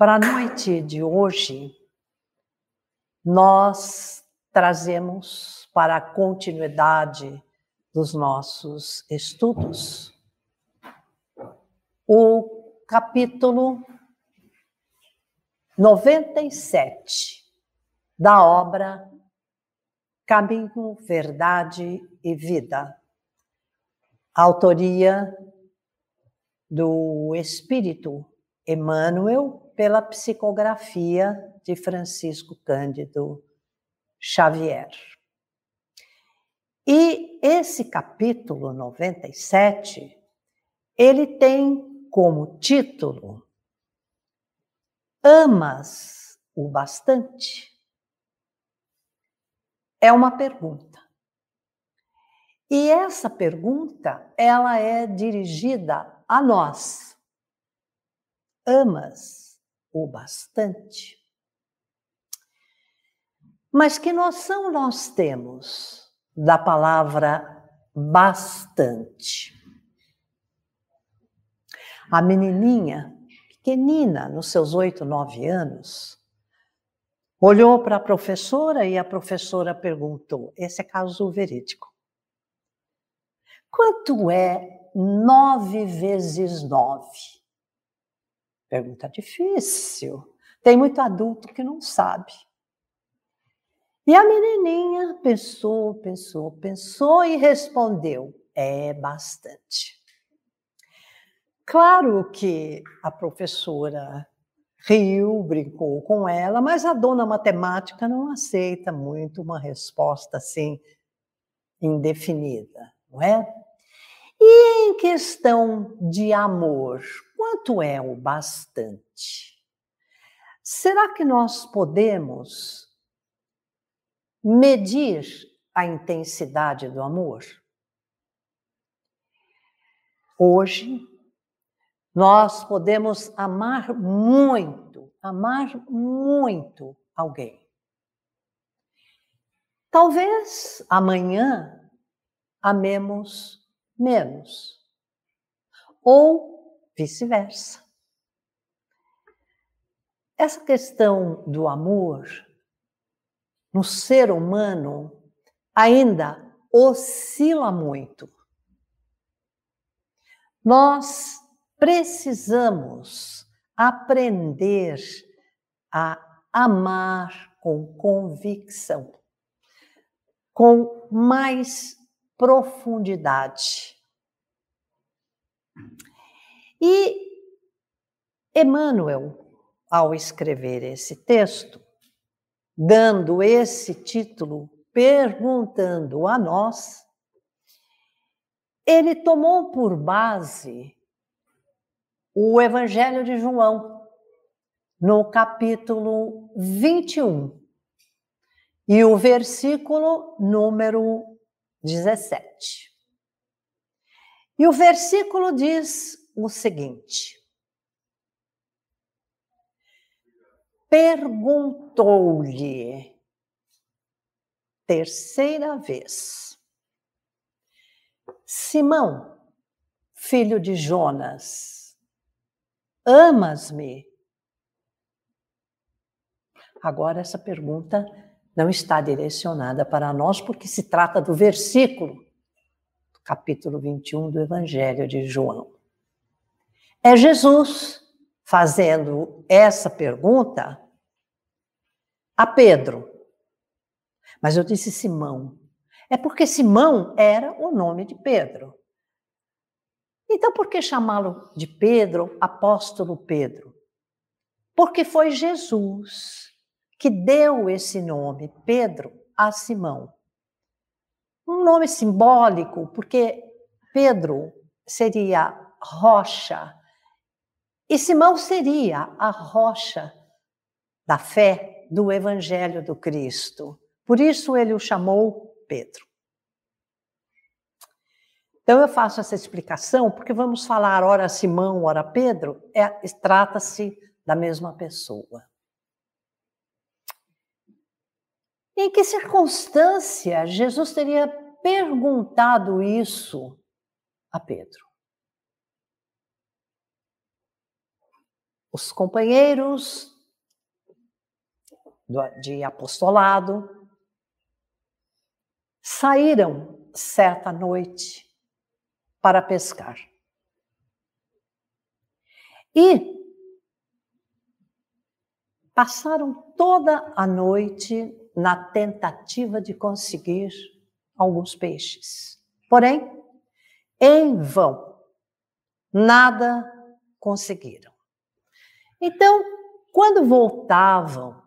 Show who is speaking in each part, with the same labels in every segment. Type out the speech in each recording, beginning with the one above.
Speaker 1: Para a noite de hoje, nós trazemos para a continuidade dos nossos estudos o capítulo 97 da obra Caminho, Verdade e Vida, autoria do Espírito Emmanuel pela psicografia de Francisco Cândido Xavier. E esse capítulo 97, ele tem como título Amas o bastante? É uma pergunta. E essa pergunta, ela é dirigida a nós. Amas o bastante? Mas que noção nós temos da palavra bastante? A menininha, pequenina, nos seus oito, nove anos, olhou para a professora e a professora perguntou: esse é caso verídico. Quanto é nove vezes nove? Pergunta difícil. Tem muito adulto que não sabe. E a menininha pensou, pensou, pensou e respondeu: é bastante. Claro que a professora riu, brincou com ela, mas a dona matemática não aceita muito uma resposta assim indefinida, não é? E em questão de amor, quanto é o bastante? Será que nós podemos medir a intensidade do amor? Hoje, nós podemos amar muito, amar muito alguém. Talvez amanhã amemos menos, ou vice-versa. Essa questão do amor no ser humano ainda oscila muito. Nós precisamos aprender a amar com convicção, com mais profundidade. E Emmanuel, ao escrever esse texto, dando esse título, perguntando a nós, ele tomou por base o Evangelho de João, no capítulo 21, e o versículo número 17. E o versículo diz o seguinte: perguntou-lhe, terceira vez, Simão, filho de Jonas, amas-me? Agora, essa pergunta não está direcionada para nós, porque se trata do versículo, capítulo 21 do Evangelho de João. É Jesus fazendo essa pergunta a Pedro. Mas eu disse Simão. É porque Simão era o nome de Pedro. Então, por que chamá-lo de Pedro, apóstolo Pedro? Porque foi Jesus que deu esse nome, Pedro, a Simão. Um nome simbólico, porque Pedro seria rocha, e Simão seria a rocha da fé do Evangelho do Cristo. Por isso ele o chamou Pedro. Então eu faço essa explicação porque vamos falar ora Simão, ora Pedro, é, trata-se da mesma pessoa. Em que circunstância Jesus teria perguntado isso a Pedro? os companheiros de apostolado saíram certa noite para pescar. E passaram toda a noite na tentativa de conseguir alguns peixes. Porém, em vão, nada conseguiram. Então, quando voltavam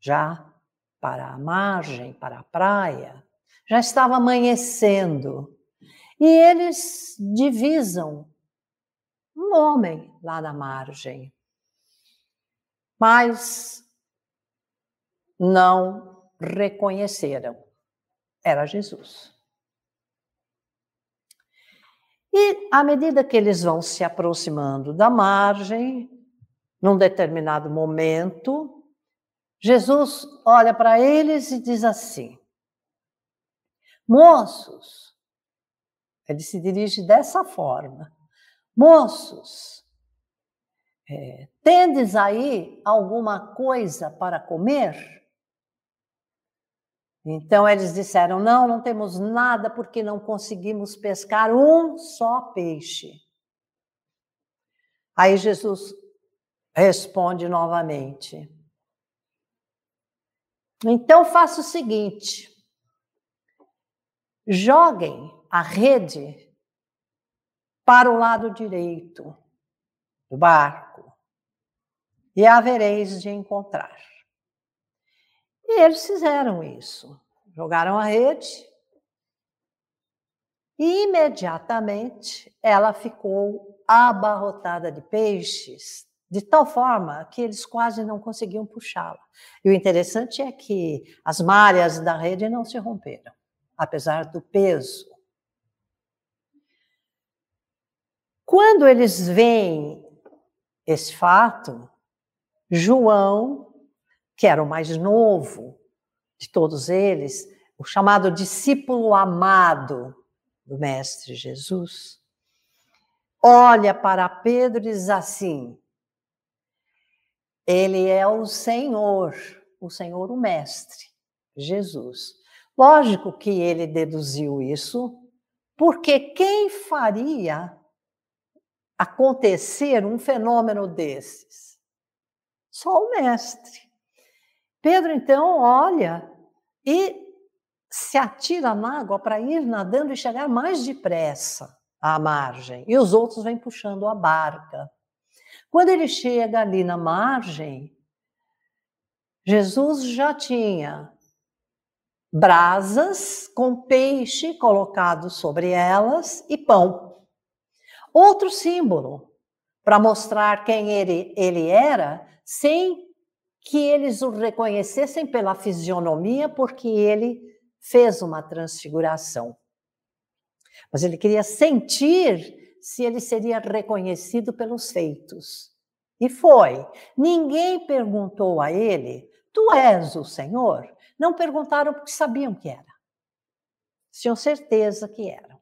Speaker 1: já para a margem, para a praia, já estava amanhecendo e eles divisam um homem lá na margem. Mas não reconheceram. Era Jesus. E à medida que eles vão se aproximando da margem, num determinado momento, Jesus olha para eles e diz assim: Moços, ele se dirige dessa forma: Moços, é, tendes aí alguma coisa para comer? Então eles disseram: Não, não temos nada porque não conseguimos pescar um só peixe. Aí Jesus responde novamente: Então faça o seguinte: joguem a rede para o lado direito do barco e havereis de encontrar. E eles fizeram isso. Jogaram a rede e imediatamente ela ficou abarrotada de peixes, de tal forma que eles quase não conseguiam puxá-la. E o interessante é que as malhas da rede não se romperam, apesar do peso. Quando eles veem esse fato, João que era o mais novo de todos eles, o chamado discípulo amado do Mestre Jesus, olha para Pedro e diz assim: Ele é o Senhor, o Senhor, o Mestre, Jesus. Lógico que ele deduziu isso, porque quem faria acontecer um fenômeno desses? Só o Mestre. Pedro então olha e se atira na água para ir nadando e chegar mais depressa à margem. E os outros vêm puxando a barca. Quando ele chega ali na margem, Jesus já tinha brasas com peixe colocado sobre elas e pão. Outro símbolo para mostrar quem ele, ele era, sem que eles o reconhecessem pela fisionomia, porque ele fez uma transfiguração. Mas ele queria sentir se ele seria reconhecido pelos feitos. E foi. Ninguém perguntou a ele: Tu és o Senhor? Não perguntaram porque sabiam que era. Tinham certeza que era.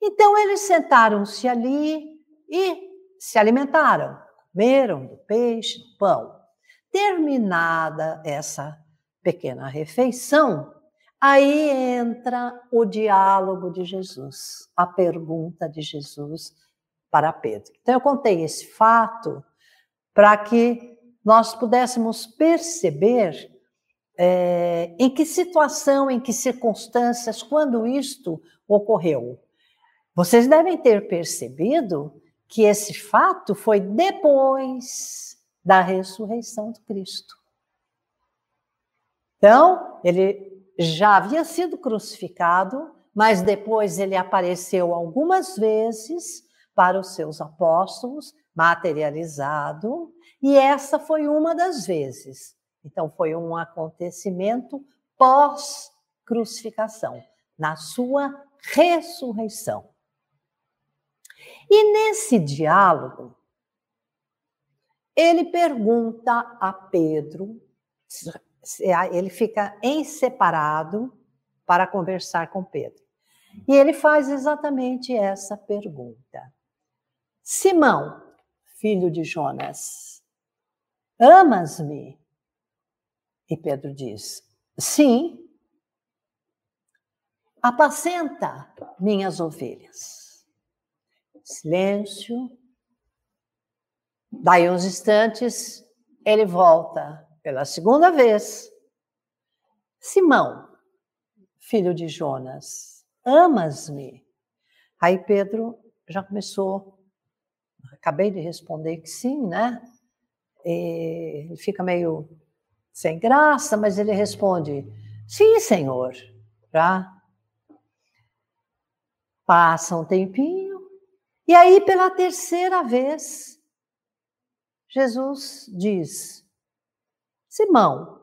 Speaker 1: Então eles sentaram-se ali e se alimentaram, comeram do peixe, do pão. Terminada essa pequena refeição, aí entra o diálogo de Jesus, a pergunta de Jesus para Pedro. Então, eu contei esse fato para que nós pudéssemos perceber é, em que situação, em que circunstâncias, quando isto ocorreu. Vocês devem ter percebido que esse fato foi depois da ressurreição do Cristo. Então, ele já havia sido crucificado, mas depois ele apareceu algumas vezes para os seus apóstolos, materializado, e essa foi uma das vezes. Então, foi um acontecimento pós-crucificação, na sua ressurreição. E nesse diálogo, ele pergunta a Pedro, ele fica em separado para conversar com Pedro. E ele faz exatamente essa pergunta: Simão, filho de Jonas, amas-me? E Pedro diz: Sim. Apacenta minhas ovelhas. Silêncio. Daí uns instantes, ele volta pela segunda vez. Simão, filho de Jonas, amas-me? Aí Pedro já começou, acabei de responder que sim, né? E ele fica meio sem graça, mas ele responde: Sim, Senhor. Já passa um tempinho, e aí pela terceira vez, Jesus diz: Simão,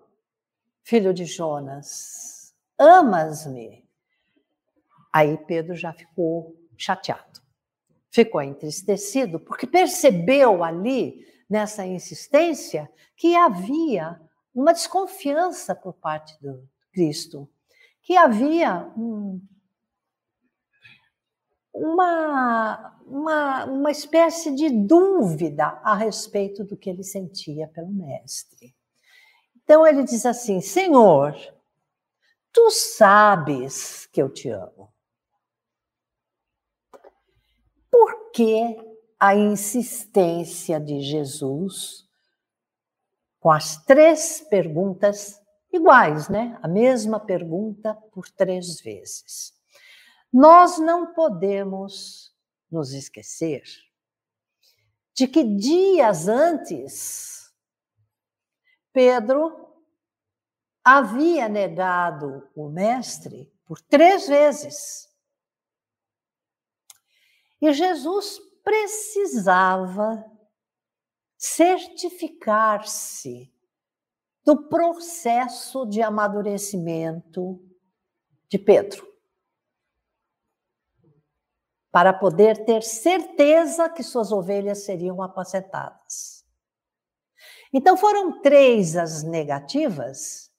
Speaker 1: filho de Jonas, amas-me? Aí Pedro já ficou chateado, ficou entristecido, porque percebeu ali, nessa insistência, que havia uma desconfiança por parte do Cristo, que havia um, uma, uma, uma espécie de dúvida a respeito do que ele sentia pelo Mestre. Então ele diz assim: Senhor, tu sabes que eu te amo. Por que a insistência de Jesus com as três perguntas iguais, né? A mesma pergunta por três vezes. Nós não podemos nos esquecer de que dias antes Pedro havia negado o Mestre por três vezes. E Jesus precisava certificar-se do processo de amadurecimento de Pedro, para poder ter certeza que suas ovelhas seriam apacentadas. Então foram três as negativas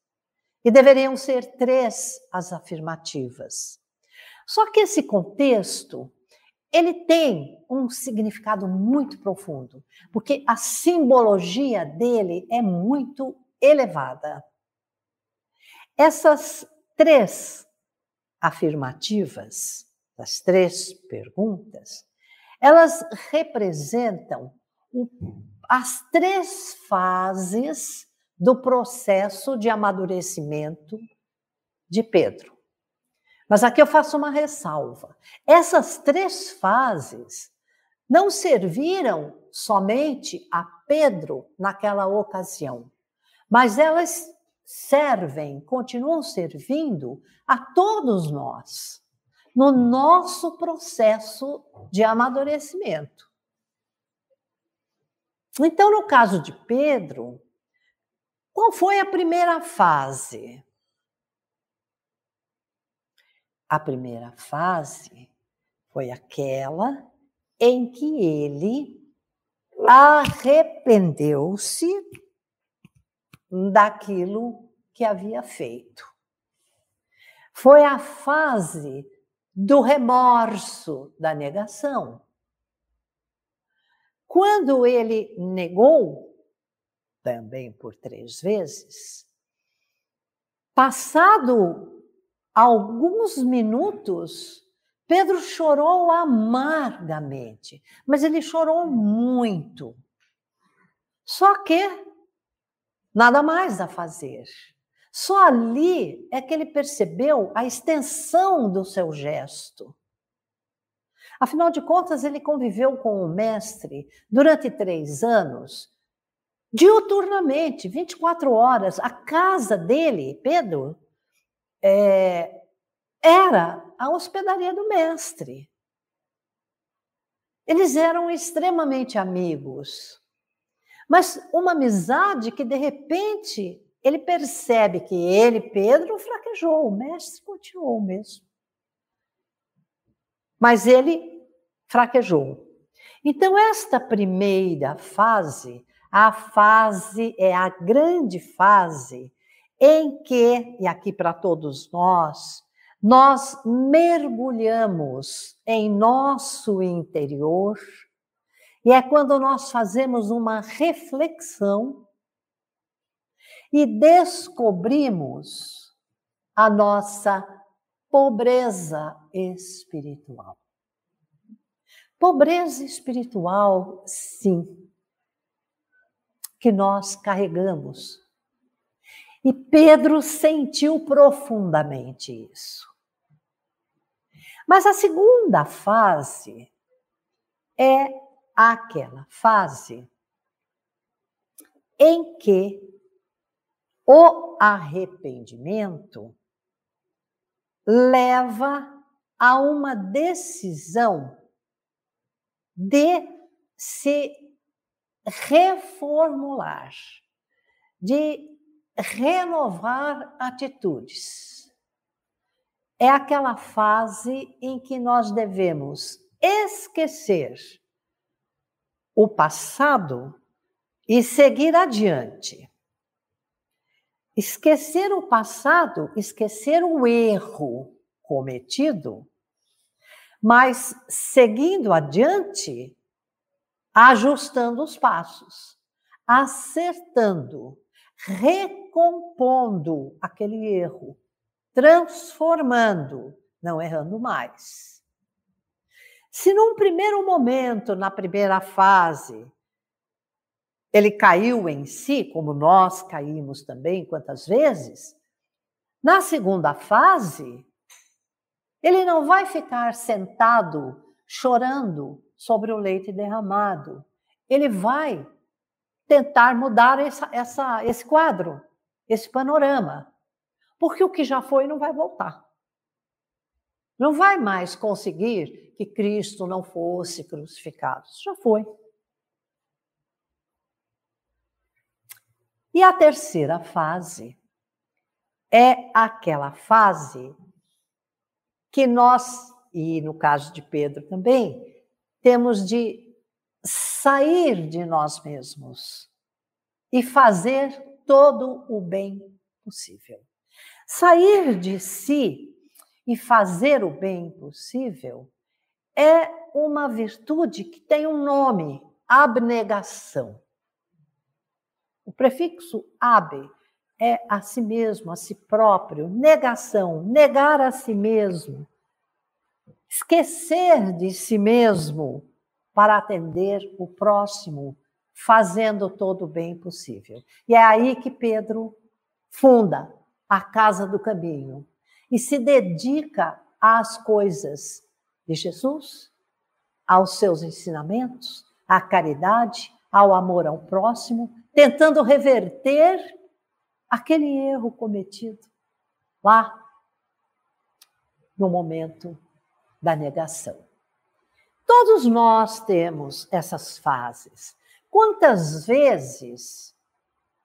Speaker 1: e deveriam ser três as afirmativas. Só que esse contexto ele tem um significado muito profundo, porque a simbologia dele é muito elevada. Essas três afirmativas, das três perguntas, elas representam as três fases do processo de amadurecimento de Pedro. Mas aqui eu faço uma ressalva. Essas três fases não serviram somente a Pedro naquela ocasião, mas elas servem, continuam servindo a todos nós no nosso processo de amadurecimento. Então, no caso de Pedro, qual foi a primeira fase? A primeira fase foi aquela em que ele arrependeu-se daquilo que havia feito. Foi a fase do remorso, da negação. Quando ele negou, também por três vezes, passado alguns minutos, Pedro chorou amargamente, mas ele chorou muito. Só que nada mais a fazer. Só ali é que ele percebeu a extensão do seu gesto. Afinal de contas, ele conviveu com o mestre durante três anos, diuturnamente, 24 horas. A casa dele, Pedro, é, era a hospedaria do mestre. Eles eram extremamente amigos, mas uma amizade que de repente ele percebe que ele, Pedro, fraquejou, o mestre continuou mesmo. Mas ele fraquejou. Então, esta primeira fase, a fase é a grande fase em que, e aqui para todos nós, nós mergulhamos em nosso interior E é quando nós fazemos uma reflexão e descobrimos a nossa pobreza espiritual. Pobreza espiritual, sim, que nós carregamos. E Pedro sentiu profundamente isso. Mas a segunda fase é aquela fase em que o arrependimento leva a uma decisão de se reformular, de renovar atitudes. É aquela fase em que nós devemos esquecer o passado e seguir adiante. Esquecer o passado, esquecer o erro cometido, mas seguindo adiante, ajustando os passos, acertando, recompondo aquele erro, transformando, não errando mais. Se num primeiro momento, na primeira fase, ele caiu em si, como nós caímos também, quantas vezes, na segunda fase, ele não vai ficar sentado chorando sobre o leite derramado. Ele vai tentar mudar essa, essa, esse quadro, esse panorama. Porque o que já foi não vai voltar. Não vai mais conseguir que Cristo não fosse crucificado. Já foi. E a terceira fase é aquela fase que nós, e no caso de Pedro também, temos de sair de nós mesmos e fazer todo o bem possível. Sair de si e fazer o bem possível é uma virtude que tem um nome, abnegação. Prefixo ab é a si mesmo, a si próprio, negação, negar a si mesmo, esquecer de si mesmo para atender o próximo, fazendo todo o bem possível. E é aí que Pedro funda a Casa do Caminho, e se dedica às coisas de Jesus, aos seus ensinamentos, à caridade, ao amor ao próximo, tentando reverter aquele erro cometido lá no momento da negação. Todos nós temos essas fases. Quantas vezes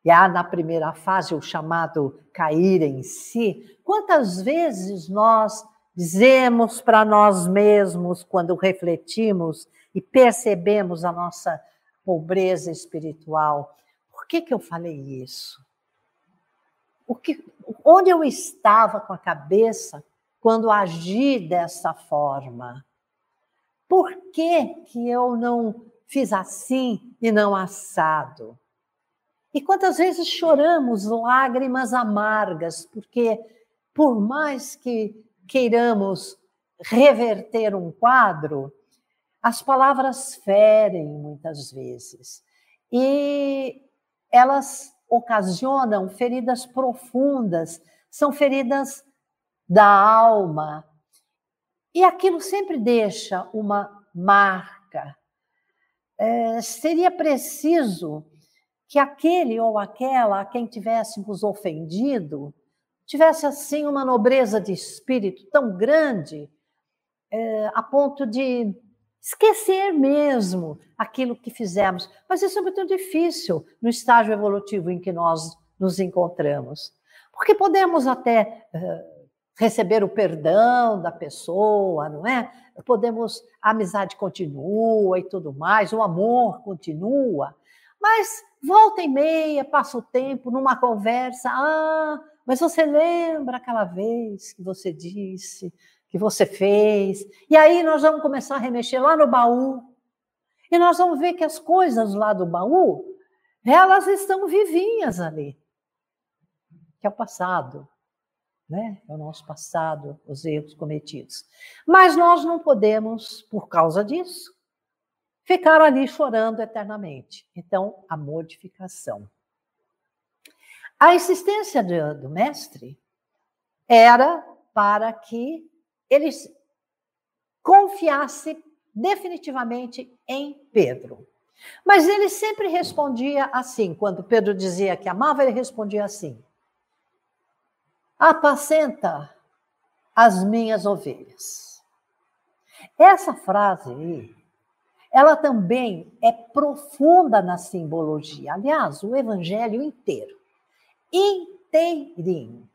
Speaker 1: e há na primeira fase o chamado cair em si. Quantas vezes nós dizemos para nós mesmos, quando refletimos e percebemos a nossa pobreza espiritual, que, que eu falei isso? O que, onde eu estava com a cabeça quando agi dessa forma? Por que, que eu não fiz assim e não assado? E quantas vezes choramos lágrimas amargas, porque por mais que queiramos reverter um quadro, as palavras ferem muitas vezes. E elas ocasionam feridas profundas, são feridas da alma. E aquilo sempre deixa uma marca. É, seria preciso que aquele ou aquela a quem tivéssemos ofendido tivesse assim uma nobreza de espírito tão grande é, a ponto de esquecer mesmo aquilo que fizemos. Mas isso é muito difícil no estágio evolutivo em que nós nos encontramos. Porque podemos até é, receber o perdão da pessoa, não é? Podemos, a amizade continua e tudo mais, o amor continua, mas volta e meia, passa o tempo numa conversa, ah, mas você lembra aquela vez que você disse, que você fez? E aí nós vamos começar a remexer lá no baú. E nós vamos ver que as coisas lá do baú, elas estão vivinhas ali. Que é o passado, né? É o nosso passado, os erros cometidos. Mas nós não podemos, por causa disso, ficar ali chorando eternamente. Então, a modificação. A existência do, do mestre era para que ele confiasse definitivamente em Pedro. Mas ele sempre respondia assim, quando Pedro dizia que amava, ele respondia assim: Apacenta as minhas ovelhas. Essa frase aí, ela também é profunda na simbologia. Aliás, o evangelho inteiro, inteirinho.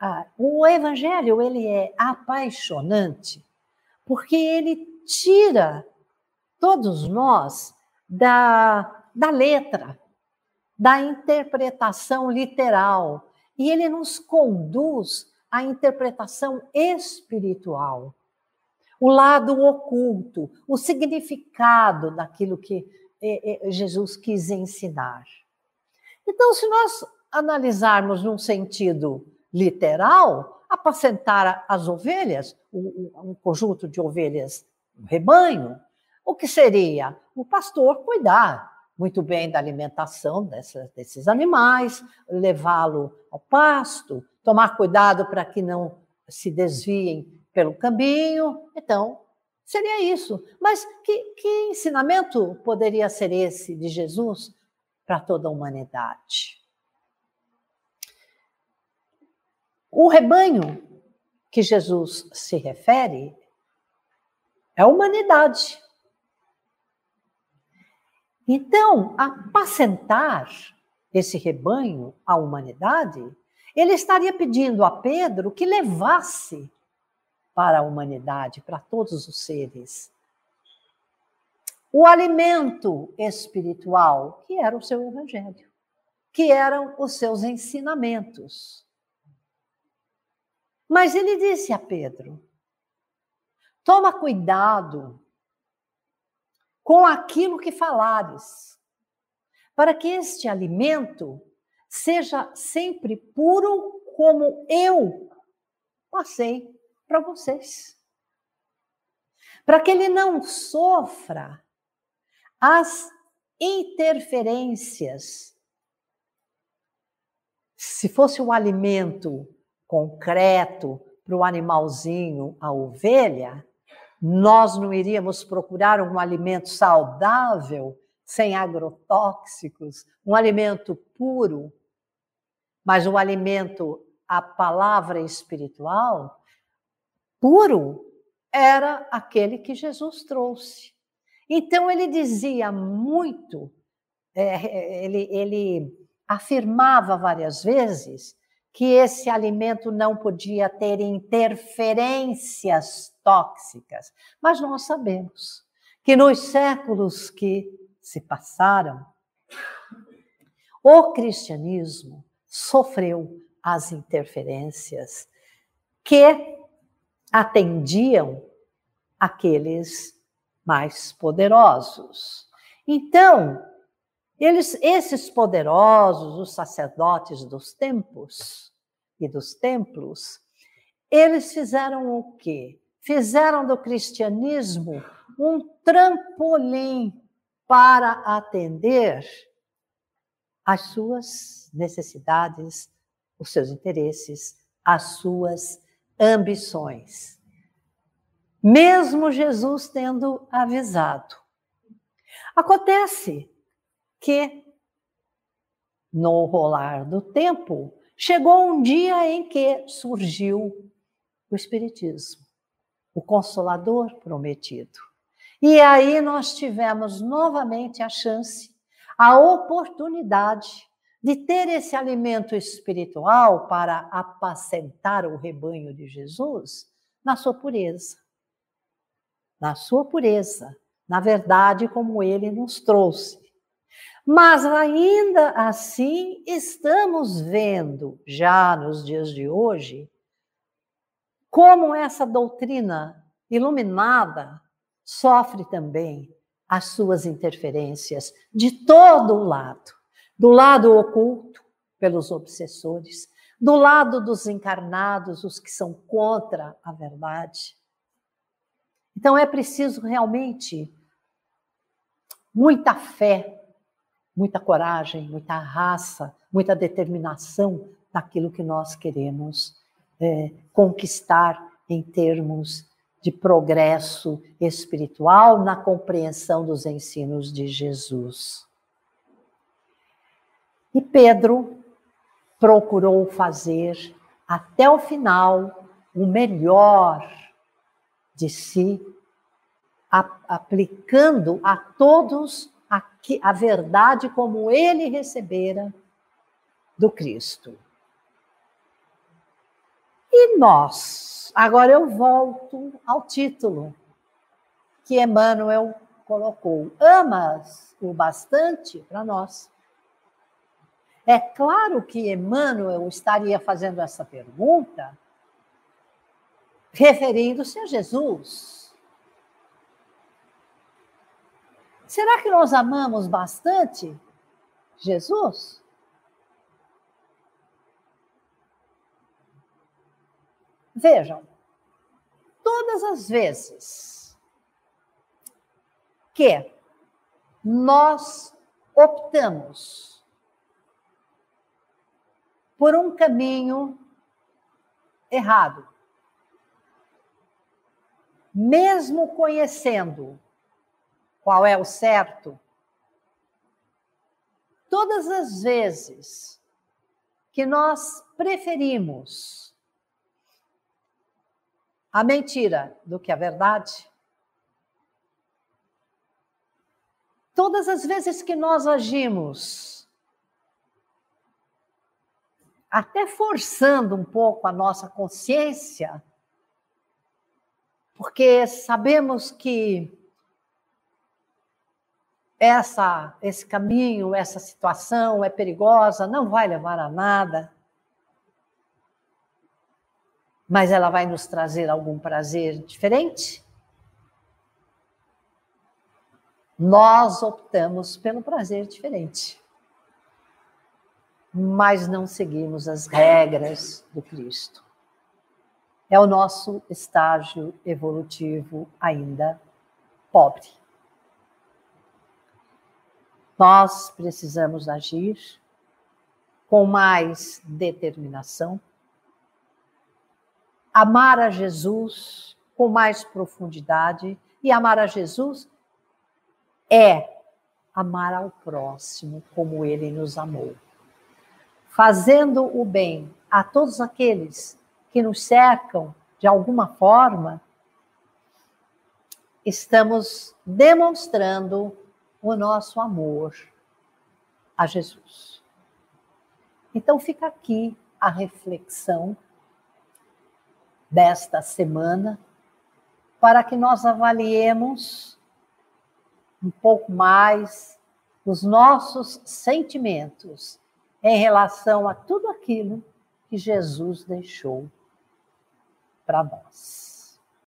Speaker 1: Ah, o evangelho ele é apaixonante porque ele tira todos nós da, da letra, da interpretação literal, e ele nos conduz à interpretação espiritual, o lado oculto, o significado daquilo que é, é, Jesus quis ensinar. Então, se nós analisarmos num sentido literal, apacentar as ovelhas, um conjunto de ovelhas, um rebanho, o que seria? O pastor cuidar muito bem da alimentação desses animais, levá-lo ao pasto, tomar cuidado para que não se desviem pelo caminho. Então, seria isso. Mas que, que ensinamento poderia ser esse de Jesus para toda a humanidade? O rebanho que Jesus se refere é a humanidade. Então, apacentar esse rebanho, a humanidade, ele estaria pedindo a Pedro que levasse para a humanidade, para todos os seres, o alimento espiritual, que era o seu evangelho, que eram os seus ensinamentos. Mas ele disse a Pedro: toma cuidado com aquilo que falares, para que este alimento seja sempre puro como eu passei para vocês. Para que ele não sofra as interferências. Se fosse um alimento concreto para o animalzinho, a ovelha, nós não iríamos procurar um alimento saudável, sem agrotóxicos, um alimento puro, mas um alimento, a palavra espiritual, puro, era aquele que Jesus trouxe. Então, ele dizia muito, é, ele, ele afirmava várias vezes que esse alimento não podia ter interferências tóxicas. Mas nós sabemos que nos séculos que se passaram, o cristianismo sofreu as interferências que atendiam aqueles mais poderosos. Então, eles, esses poderosos, os sacerdotes dos tempos e dos templos, eles fizeram o quê? Fizeram do cristianismo um trampolim para atender às suas necessidades, os seus interesses, as suas ambições. Mesmo Jesus tendo avisado. Acontece que, no rolar do tempo, chegou um dia em que surgiu o Espiritismo, o Consolador prometido. E aí nós tivemos novamente a chance, a oportunidade de ter esse alimento espiritual para apacentar o rebanho de Jesus na sua pureza. Na sua pureza, na verdade, como ele nos trouxe. Mas ainda assim estamos vendo, já nos dias de hoje, como essa doutrina iluminada sofre também as suas interferências de todo o lado, do lado oculto, pelos obsessores, do lado dos encarnados, os que são contra a verdade. Então é preciso realmente muita fé, muita coragem, muita raça, muita determinação naquilo que nós queremos é, conquistar em termos de progresso espiritual na compreensão dos ensinos de Jesus. E Pedro procurou fazer até o final o melhor de si, aplicando a todos a, a verdade como ele recebera do Cristo. E nós? Agora eu volto ao título que Emmanuel colocou. Amas o bastante para nós. É claro que Emmanuel estaria fazendo essa pergunta referindo-se a Jesus. Será que nós amamos bastante Jesus? Vejam, todas as vezes que nós optamos por um caminho errado, mesmo conhecendo qual é o certo, todas as vezes que nós preferimos a mentira do que a verdade? Todas as vezes que nós agimos, até forçando um pouco a nossa consciência, porque sabemos que essa, esse caminho, essa situação é perigosa, não vai levar a nada mas ela vai nos trazer algum prazer diferente? Nós optamos pelo prazer diferente, mas não seguimos as regras do Cristo. É o nosso estágio evolutivo ainda pobre. Nós precisamos agir com mais determinação amar a Jesus com mais profundidade. E amar a Jesus é amar ao próximo como ele nos amou. Fazendo o bem a todos aqueles que nos cercam de alguma forma, estamos demonstrando o nosso amor a Jesus. Então fica aqui a reflexão desta semana, para que nós avaliemos um pouco mais os nossos sentimentos em relação a tudo aquilo que Jesus deixou para nós.